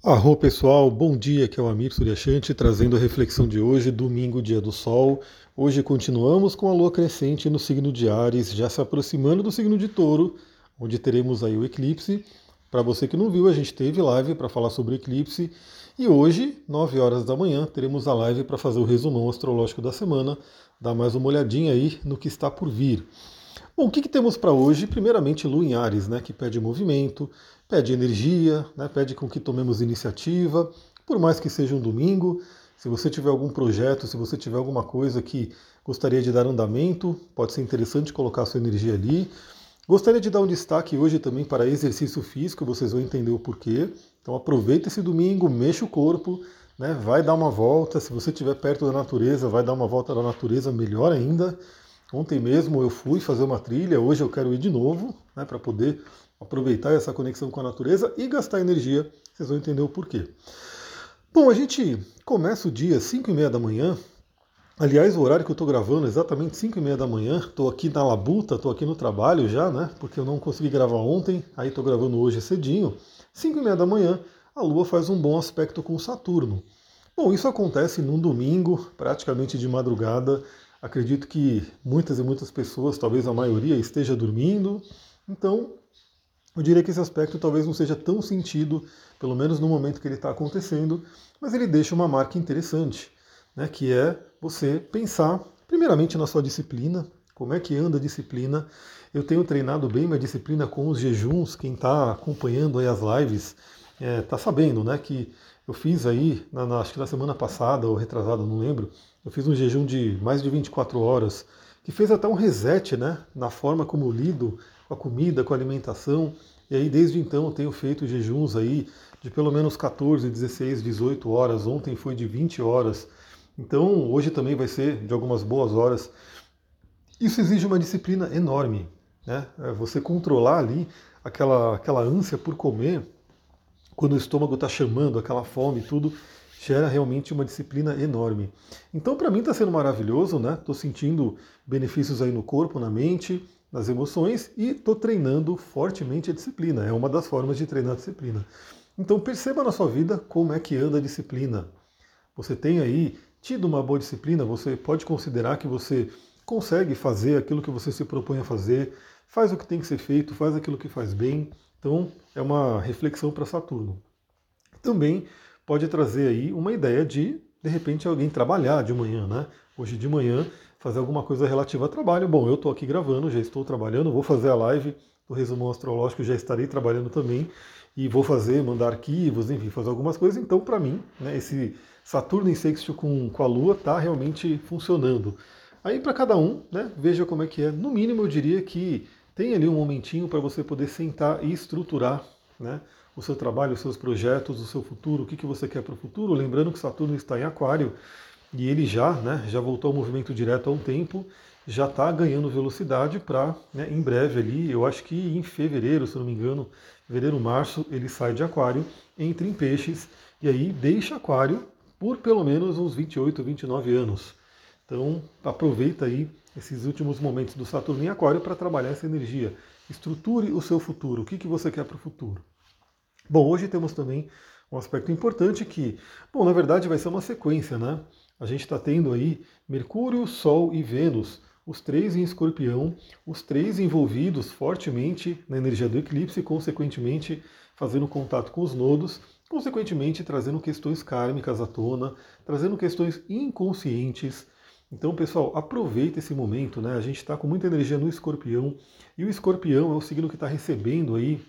Arro pessoal, bom dia, que é o Amir Suryashanti trazendo a reflexão de hoje, domingo, dia do sol. Hoje continuamos com a lua crescente no signo de Ares, já se aproximando do signo de Touro, onde teremos aí o eclipse. Para você que não viu, a gente teve live para falar sobre o eclipse e hoje, 9 horas da manhã, teremos a live para fazer o resumão astrológico da semana, dar mais uma olhadinha aí no que está por vir. Bom, o que, que temos para hoje? Primeiramente, Lua em Ares, né, que pede movimento, pede energia, né, pede com que tomemos iniciativa, por mais que seja um domingo. Se você tiver algum projeto, se você tiver alguma coisa que gostaria de dar andamento, pode ser interessante colocar sua energia ali. Gostaria de dar um destaque hoje também para exercício físico, vocês vão entender o porquê. Então aproveita esse domingo, mexa o corpo, né, vai dar uma volta. Se você estiver perto da natureza, vai dar uma volta na natureza, melhor ainda. Ontem mesmo eu fui fazer uma trilha, hoje eu quero ir de novo, né, para poder aproveitar essa conexão com a natureza e gastar energia. Vocês vão entender o porquê. Bom, a gente começa o dia às 5 e meia da manhã. Aliás, o horário que eu estou gravando é exatamente 5 e meia da manhã. Estou aqui na labuta, estou aqui no trabalho já, né? Porque eu não consegui gravar ontem, aí estou gravando hoje cedinho. 5 e meia da manhã, a Lua faz um bom aspecto com Saturno. Bom, isso acontece num domingo, praticamente de madrugada. Acredito que muitas e muitas pessoas, talvez a maioria, esteja dormindo. Então, eu diria que esse aspecto talvez não seja tão sentido, pelo menos no momento que ele está acontecendo, mas ele deixa uma marca interessante, né, que é você pensar, primeiramente, na sua disciplina, como é que anda a disciplina. Eu tenho treinado bem minha disciplina com os jejuns, quem está acompanhando as lives está é, tá sabendo né, que eu fiz aí, na, na, acho que na semana passada ou retrasada, não lembro, eu fiz um jejum de mais de 24 horas, que fez até um reset né, na forma como lido com a comida, com a alimentação. E aí desde então eu tenho feito jejuns aí de pelo menos 14, 16, 18 horas. Ontem foi de 20 horas. Então hoje também vai ser de algumas boas horas. Isso exige uma disciplina enorme. Né? É você controlar ali aquela, aquela ânsia por comer quando o estômago está chamando, aquela fome, tudo, gera realmente uma disciplina enorme. Então, para mim está sendo maravilhoso, né? Estou sentindo benefícios aí no corpo, na mente, nas emoções e estou treinando fortemente a disciplina. É uma das formas de treinar a disciplina. Então, perceba na sua vida como é que anda a disciplina. Você tem aí tido uma boa disciplina, você pode considerar que você consegue fazer aquilo que você se propõe a fazer, faz o que tem que ser feito, faz aquilo que faz bem, então, é uma reflexão para Saturno. Também pode trazer aí uma ideia de, de repente, alguém trabalhar de manhã, né? Hoje de manhã, fazer alguma coisa relativa a trabalho. Bom, eu estou aqui gravando, já estou trabalhando, vou fazer a live do resumo astrológico, já estarei trabalhando também e vou fazer, mandar arquivos, enfim, fazer algumas coisas. Então, para mim, né, esse Saturno em sexto com, com a Lua está realmente funcionando. Aí, para cada um, né, veja como é que é. No mínimo, eu diria que tem ali um momentinho para você poder sentar e estruturar né, o seu trabalho, os seus projetos, o seu futuro, o que, que você quer para o futuro. Lembrando que Saturno está em Aquário e ele já, né, já voltou ao movimento direto há um tempo, já está ganhando velocidade para, né, em breve ali, eu acho que em fevereiro, se não me engano, fevereiro, março, ele sai de Aquário, entra em Peixes e aí deixa Aquário por pelo menos uns 28, 29 anos. Então aproveita aí esses últimos momentos do Saturno em Aquário para trabalhar essa energia. Estruture o seu futuro. O que, que você quer para o futuro? Bom, hoje temos também um aspecto importante que, bom, na verdade vai ser uma sequência, né? A gente está tendo aí Mercúrio, Sol e Vênus, os três em escorpião, os três envolvidos fortemente na energia do eclipse, consequentemente fazendo contato com os nodos, consequentemente trazendo questões kármicas à tona, trazendo questões inconscientes, então, pessoal, aproveita esse momento, né? A gente está com muita energia no escorpião, e o escorpião é o signo que está recebendo aí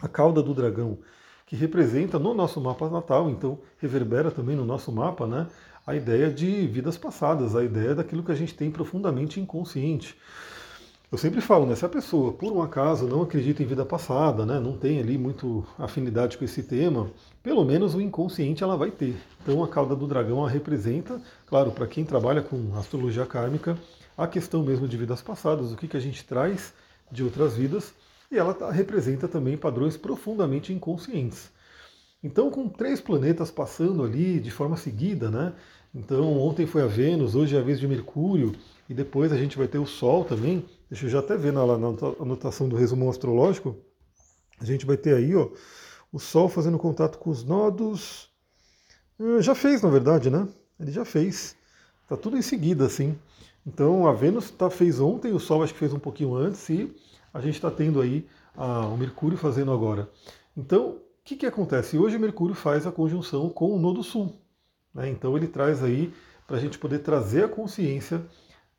a cauda do dragão, que representa no nosso mapa natal, então reverbera também no nosso mapa, né? A ideia de vidas passadas, a ideia daquilo que a gente tem profundamente inconsciente. Eu sempre falo, né, se a pessoa, por um acaso, não acredita em vida passada, né, não tem ali muito afinidade com esse tema, pelo menos o inconsciente ela vai ter. Então a cauda do dragão ela representa, claro, para quem trabalha com astrologia kármica, a questão mesmo de vidas passadas, o que, que a gente traz de outras vidas, e ela tá, representa também padrões profundamente inconscientes. Então, com três planetas passando ali de forma seguida, né? Então, ontem foi a Vênus, hoje é a vez de Mercúrio, e depois a gente vai ter o Sol também. Deixa eu já até ver na, na anotação do resumo astrológico. A gente vai ter aí ó, O Sol fazendo contato com os nodos. Hum, já fez, na verdade, né? Ele já fez. Tá tudo em seguida, assim. Então a Vênus tá, fez ontem, o Sol acho que fez um pouquinho antes, e a gente está tendo aí a, o Mercúrio fazendo agora. Então, o que, que acontece? Hoje o Mercúrio faz a conjunção com o Nodo Sul. Né? Então ele traz aí para a gente poder trazer a consciência,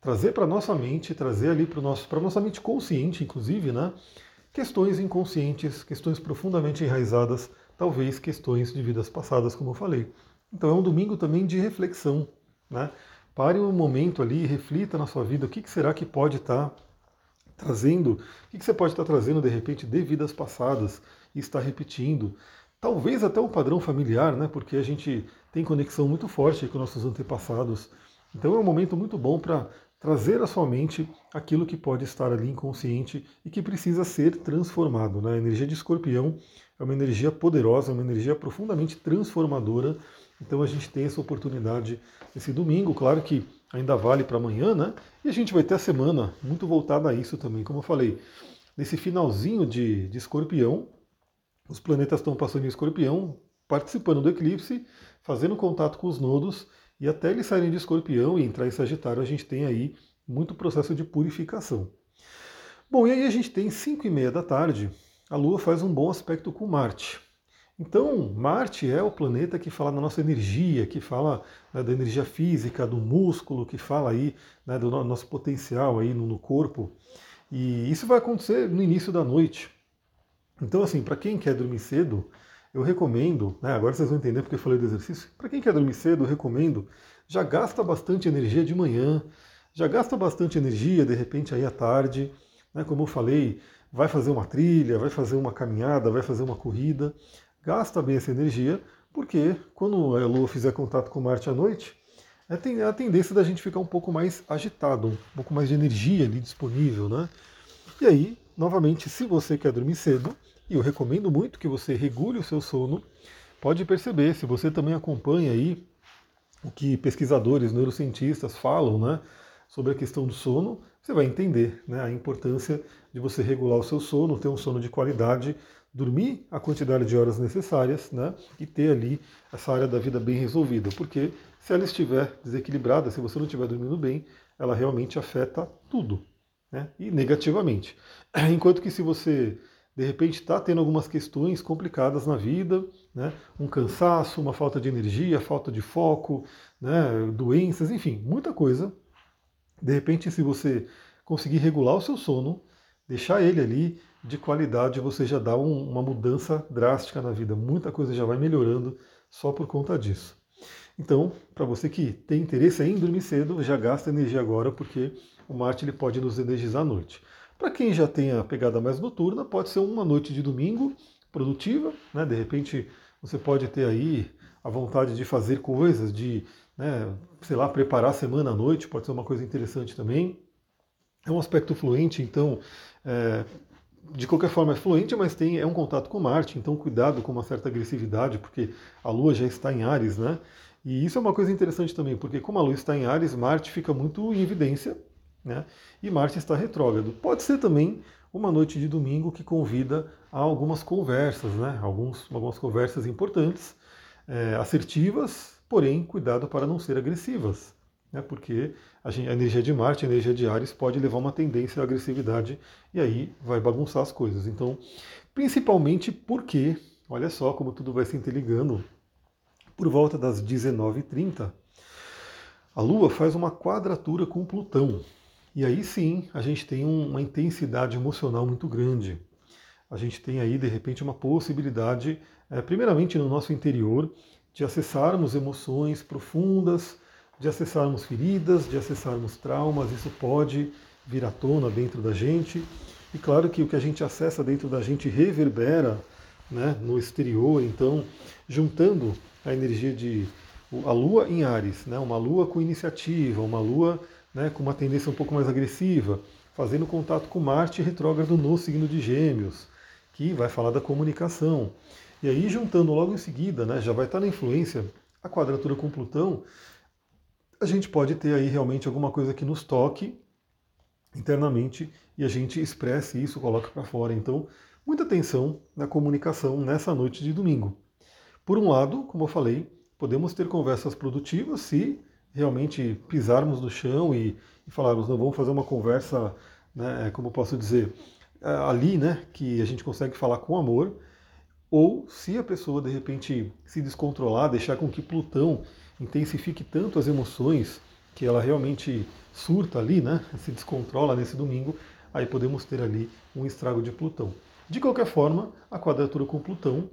trazer para nossa mente, trazer ali para nosso, para nossa mente consciente, inclusive, né? Questões inconscientes, questões profundamente enraizadas, talvez questões de vidas passadas, como eu falei. Então é um domingo também de reflexão, né? Pare um momento ali, reflita na sua vida o que, que será que pode estar tá trazendo, o que, você pode estar trazendo de repente de vidas passadas e está repetindo. Talvez até um padrão familiar, né? Porque a gente tem conexão muito forte com nossos antepassados. Então é um momento muito bom para trazer à sua mente aquilo que pode estar ali inconsciente e que precisa ser transformado. Né? A energia de escorpião é uma energia poderosa, é uma energia profundamente transformadora. Então a gente tem essa oportunidade esse domingo, claro que ainda vale para amanhã, né? E a gente vai ter a semana muito voltada a isso também, como eu falei. Nesse finalzinho de, de escorpião, os planetas estão passando em escorpião, participando do eclipse, fazendo contato com os nodos, e até eles saírem de escorpião e entrar em Sagitário, a gente tem aí muito processo de purificação. Bom, e aí a gente tem 5 e meia da tarde, a Lua faz um bom aspecto com Marte. Então, Marte é o planeta que fala da nossa energia, que fala né, da energia física, do músculo, que fala aí né, do nosso potencial aí no, corpo. E isso vai acontecer no início da noite. Então, assim, para quem quer dormir cedo, eu recomendo, né, agora vocês vão entender porque eu falei do exercício, para quem quer dormir cedo, eu recomendo, já gasta bastante energia de manhã, já gasta bastante energia de repente aí à tarde, né, como eu falei, vai fazer uma trilha, vai fazer uma caminhada, vai fazer uma corrida, gasta bem essa energia, porque quando a Lua fizer contato com Marte à noite, é a tendência da gente ficar um pouco mais agitado, um pouco mais de energia ali disponível, né? E aí, novamente, se você quer dormir cedo, e eu recomendo muito que você regule o seu sono. Pode perceber, se você também acompanha aí o que pesquisadores, neurocientistas falam né, sobre a questão do sono, você vai entender né, a importância de você regular o seu sono, ter um sono de qualidade, dormir a quantidade de horas necessárias né, e ter ali essa área da vida bem resolvida. Porque se ela estiver desequilibrada, se você não estiver dormindo bem, ela realmente afeta tudo né, e negativamente. Enquanto que se você de repente está tendo algumas questões complicadas na vida, né? um cansaço, uma falta de energia, falta de foco, né? doenças, enfim, muita coisa. De repente, se você conseguir regular o seu sono, deixar ele ali de qualidade, você já dá um, uma mudança drástica na vida. Muita coisa já vai melhorando só por conta disso. Então, para você que tem interesse em dormir cedo, já gasta energia agora, porque o Marte ele pode nos energizar à noite. Para quem já tem a pegada mais noturna, pode ser uma noite de domingo produtiva, né? de repente você pode ter aí a vontade de fazer coisas, de, né, sei lá, preparar a semana à noite, pode ser uma coisa interessante também. É um aspecto fluente, então, é, de qualquer forma é fluente, mas tem, é um contato com Marte, então cuidado com uma certa agressividade, porque a Lua já está em Ares, né? E isso é uma coisa interessante também, porque como a Lua está em Ares, Marte fica muito em evidência, né? E Marte está retrógrado. Pode ser também uma noite de domingo que convida a algumas conversas, né? Alguns, algumas conversas importantes, é, assertivas, porém cuidado para não ser agressivas, né? porque a, gente, a, energia de Marte, a energia de Ares pode levar uma tendência à agressividade e aí vai bagunçar as coisas. Então, principalmente porque, olha só como tudo vai se interligando, por volta das 19h30, a Lua faz uma quadratura com Plutão. E aí sim a gente tem uma intensidade emocional muito grande. A gente tem aí, de repente, uma possibilidade, é, primeiramente no nosso interior, de acessarmos emoções profundas, de acessarmos feridas, de acessarmos traumas. Isso pode vir à tona dentro da gente. E claro que o que a gente acessa dentro da gente reverbera né, no exterior. Então, juntando a energia de a lua em Ares, né, uma lua com iniciativa, uma lua né, com uma tendência um pouco mais agressiva, fazendo contato com Marte retrógrado no signo de Gêmeos, que vai falar da comunicação. E aí, juntando logo em seguida, né, já vai estar na influência a quadratura com Plutão, a gente pode ter aí realmente alguma coisa que nos toque internamente e a gente expresse isso, coloque para fora. Então, muita atenção na comunicação nessa noite de domingo. Por um lado, como eu falei, podemos ter conversas produtivas se realmente pisarmos no chão e, e falarmos, não, vamos fazer uma conversa, né, como eu posso dizer, é, ali, né, que a gente consegue falar com amor, ou se a pessoa de repente se descontrolar, deixar com que Plutão intensifique tanto as emoções que ela realmente surta ali, né, se descontrola nesse domingo, aí podemos ter ali um estrago de Plutão. De qualquer forma, a quadratura com Plutão,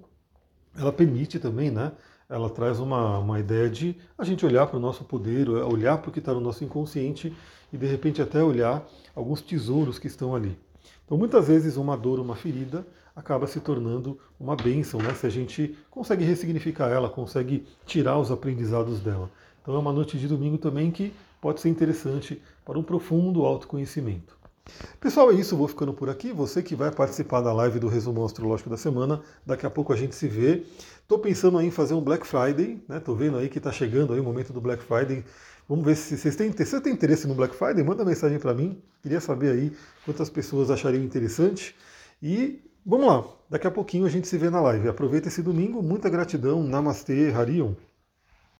ela permite também, né, ela traz uma, uma ideia de a gente olhar para o nosso poder, olhar para o que está no nosso inconsciente e de repente até olhar alguns tesouros que estão ali. Então muitas vezes uma dor, uma ferida acaba se tornando uma bênção, né? se a gente consegue ressignificar ela, consegue tirar os aprendizados dela. Então é uma noite de domingo também que pode ser interessante para um profundo autoconhecimento. Pessoal, é isso, vou ficando por aqui. Você que vai participar da live do resumo astrológico da semana, daqui a pouco a gente se vê. Estou pensando em fazer um Black Friday, né? Tô vendo aí que está chegando aí o momento do Black Friday. Vamos ver se vocês têm, se tem interesse no Black Friday, manda mensagem para mim. Queria saber aí quantas pessoas achariam interessante. E vamos lá, daqui a pouquinho a gente se vê na live. Aproveita esse domingo, muita gratidão. Namastê, Harion.